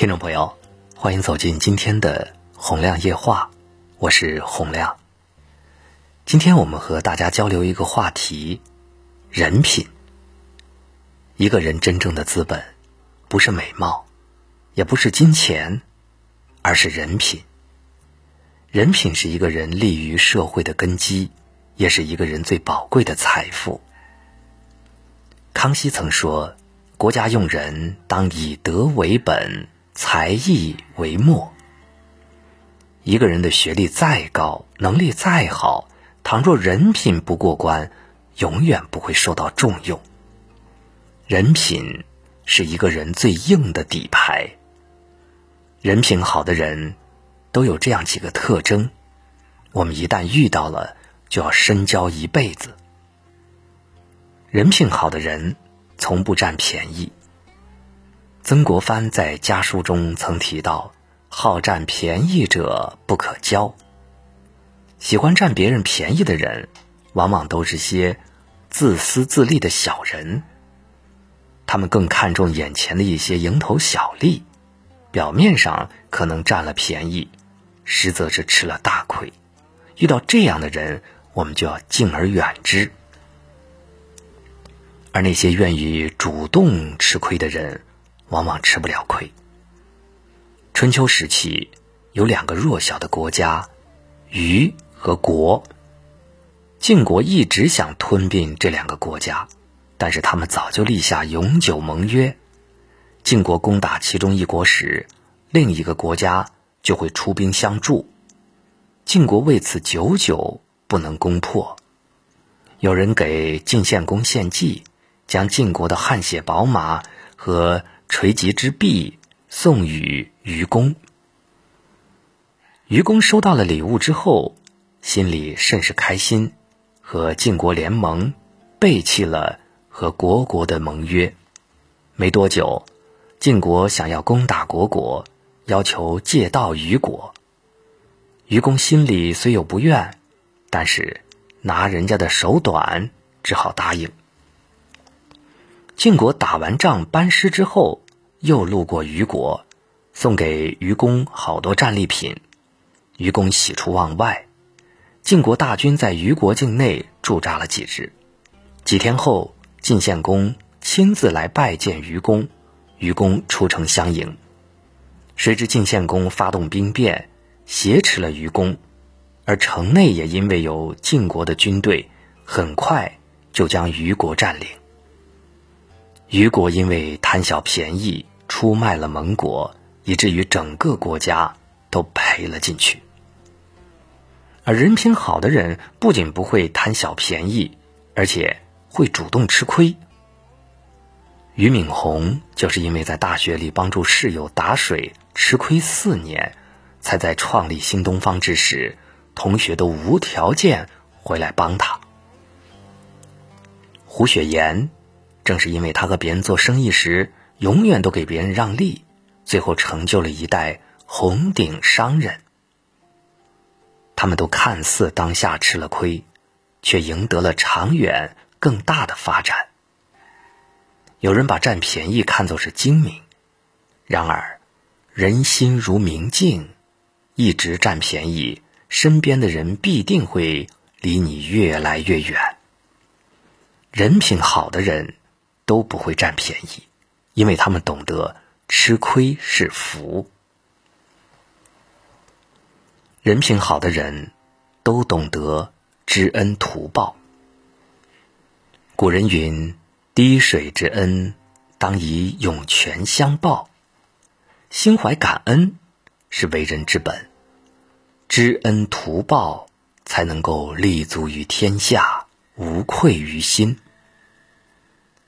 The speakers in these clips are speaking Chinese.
听众朋友，欢迎走进今天的洪亮夜话，我是洪亮。今天我们和大家交流一个话题：人品。一个人真正的资本，不是美貌，也不是金钱，而是人品。人品是一个人立于社会的根基，也是一个人最宝贵的财富。康熙曾说：“国家用人，当以德为本。”才艺为末。一个人的学历再高，能力再好，倘若人品不过关，永远不会受到重用。人品是一个人最硬的底牌。人品好的人，都有这样几个特征，我们一旦遇到了，就要深交一辈子。人品好的人，从不占便宜。曾国藩在家书中曾提到：“好占便宜者不可交。”喜欢占别人便宜的人，往往都是些自私自利的小人。他们更看重眼前的一些蝇头小利，表面上可能占了便宜，实则是吃了大亏。遇到这样的人，我们就要敬而远之。而那些愿意主动吃亏的人，往往吃不了亏。春秋时期有两个弱小的国家，虞和国。晋国一直想吞并这两个国家，但是他们早就立下永久盟约。晋国攻打其中一国时，另一个国家就会出兵相助。晋国为此久久不能攻破。有人给晋献公献计，将晋国的汗血宝马和垂棘之璧送与愚公。愚公收到了礼物之后，心里甚是开心，和晋国联盟，背弃了和国国的盟约。没多久，晋国想要攻打国国，要求借道于国。愚公心里虽有不愿，但是拿人家的手短，只好答应。晋国打完仗班师之后，又路过虞国，送给虞公好多战利品。虞公喜出望外。晋国大军在虞国境内驻扎了几日。几天后，晋献公亲自来拜见虞公，虞公出城相迎。谁知晋献公发动兵变，挟持了虞公，而城内也因为有晋国的军队，很快就将虞国占领。虞国因为贪小便宜，出卖了盟国，以至于整个国家都赔了进去。而人品好的人不仅不会贪小便宜，而且会主动吃亏。俞敏洪就是因为在大学里帮助室友打水吃亏四年，才在创立新东方之时，同学都无条件回来帮他。胡雪岩。正是因为他和别人做生意时，永远都给别人让利，最后成就了一代红顶商人。他们都看似当下吃了亏，却赢得了长远更大的发展。有人把占便宜看作是精明，然而，人心如明镜，一直占便宜，身边的人必定会离你越来越远。人品好的人。都不会占便宜，因为他们懂得吃亏是福。人品好的人，都懂得知恩图报。古人云：“滴水之恩，当以涌泉相报。”心怀感恩是为人之本，知恩图报才能够立足于天下，无愧于心。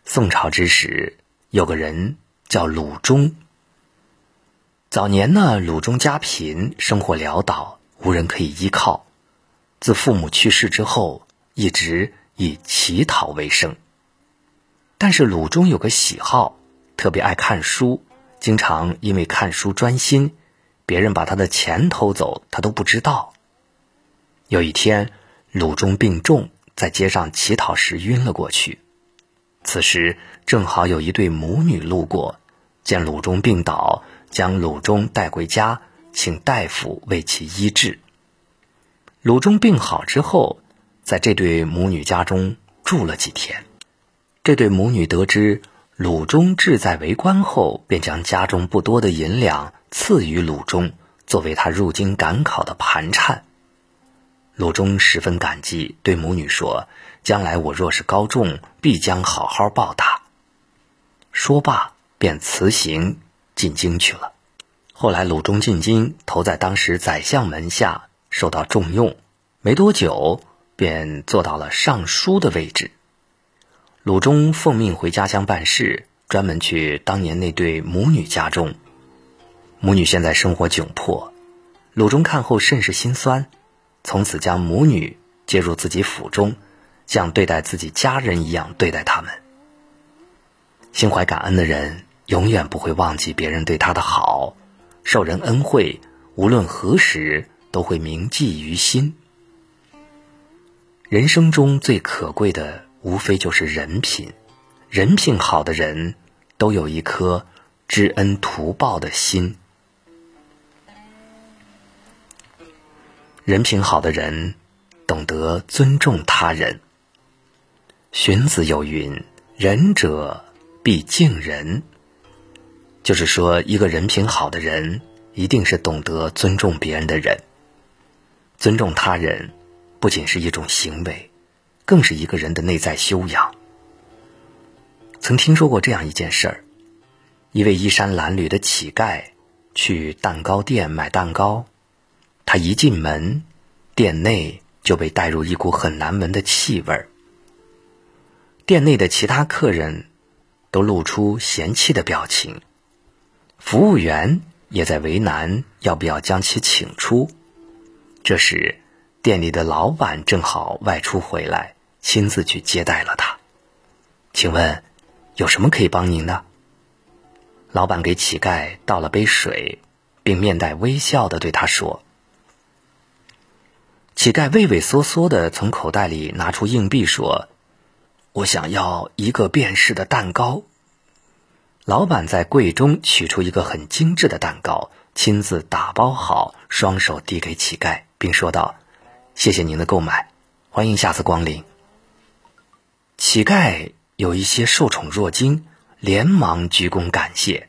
宋朝之时，有个人叫鲁中。早年呢，鲁中家贫，生活潦倒，无人可以依靠。自父母去世之后，一直以乞讨为生。但是鲁中有个喜好，特别爱看书，经常因为看书专心，别人把他的钱偷走，他都不知道。有一天，鲁中病重，在街上乞讨时晕了过去。此时正好有一对母女路过，见鲁中病倒，将鲁中带回家，请大夫为其医治。鲁中病好之后，在这对母女家中住了几天。这对母女得知鲁中志在为官后，便将家中不多的银两赐予鲁中，作为他入京赶考的盘缠。鲁中十分感激，对母女说：“将来我若是高中，必将好好报答。”说罢，便辞行进京去了。后来，鲁中进京，投在当时宰相门下，受到重用。没多久，便做到了尚书的位置。鲁中奉命回家乡办事，专门去当年那对母女家中。母女现在生活窘迫，鲁中看后甚是心酸，从此将母女接入自己府中，像对待自己家人一样对待他们。心怀感恩的人，永远不会忘记别人对他的好，受人恩惠，无论何时都会铭记于心。人生中最可贵的。无非就是人品，人品好的人，都有一颗知恩图报的心。人品好的人，懂得尊重他人。荀子有云：“仁者必敬人。”就是说，一个人品好的人，一定是懂得尊重别人的人。尊重他人，不仅是一种行为。更是一个人的内在修养。曾听说过这样一件事儿：一位衣衫褴褛的乞丐去蛋糕店买蛋糕，他一进门，店内就被带入一股很难闻的气味儿。店内的其他客人都露出嫌弃的表情，服务员也在为难要不要将其请出。这时，店里的老板正好外出回来，亲自去接待了他。请问，有什么可以帮您的？老板给乞丐倒了杯水，并面带微笑的对他说：“乞丐畏畏缩缩的从口袋里拿出硬币，说：‘我想要一个便士的蛋糕。’老板在柜中取出一个很精致的蛋糕，亲自打包好，双手递给乞丐，并说道。”谢谢您的购买，欢迎下次光临。乞丐有一些受宠若惊，连忙鞠躬感谢。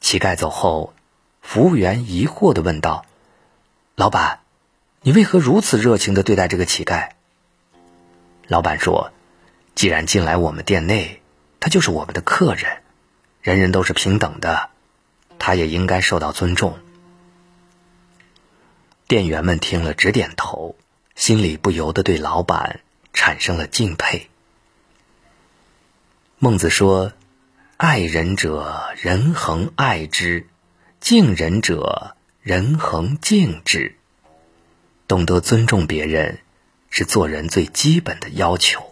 乞丐走后，服务员疑惑的问道：“老板，你为何如此热情的对待这个乞丐？”老板说：“既然进来我们店内，他就是我们的客人，人人都是平等的，他也应该受到尊重。”店员们听了直点头，心里不由得对老板产生了敬佩。孟子说：“爱人者，人恒爱之；敬人者，人恒敬之。”懂得尊重别人，是做人最基本的要求。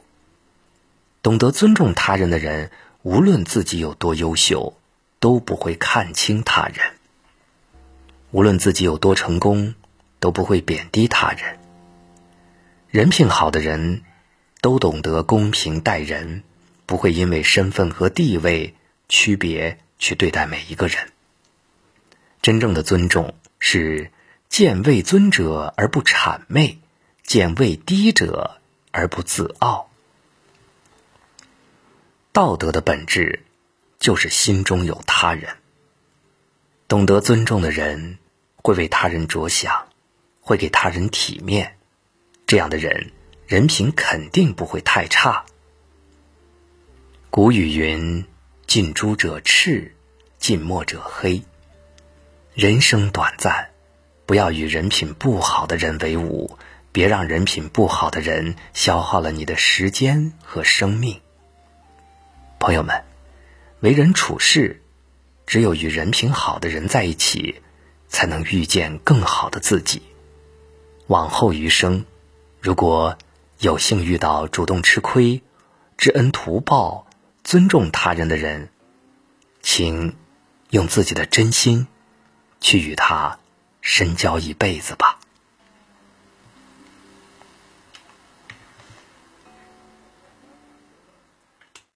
懂得尊重他人的人，无论自己有多优秀，都不会看轻他人；无论自己有多成功。都不会贬低他人。人品好的人，都懂得公平待人，不会因为身份和地位区别去对待每一个人。真正的尊重是见位尊者而不谄媚，见位低者而不自傲。道德的本质就是心中有他人。懂得尊重的人，会为他人着想。会给他人体面，这样的人人品肯定不会太差。古语云：“近朱者赤，近墨者黑。”人生短暂，不要与人品不好的人为伍，别让人品不好的人消耗了你的时间和生命。朋友们，为人处事，只有与人品好的人在一起，才能遇见更好的自己。往后余生，如果有幸遇到主动吃亏、知恩图报、尊重他人的人，请用自己的真心去与他深交一辈子吧。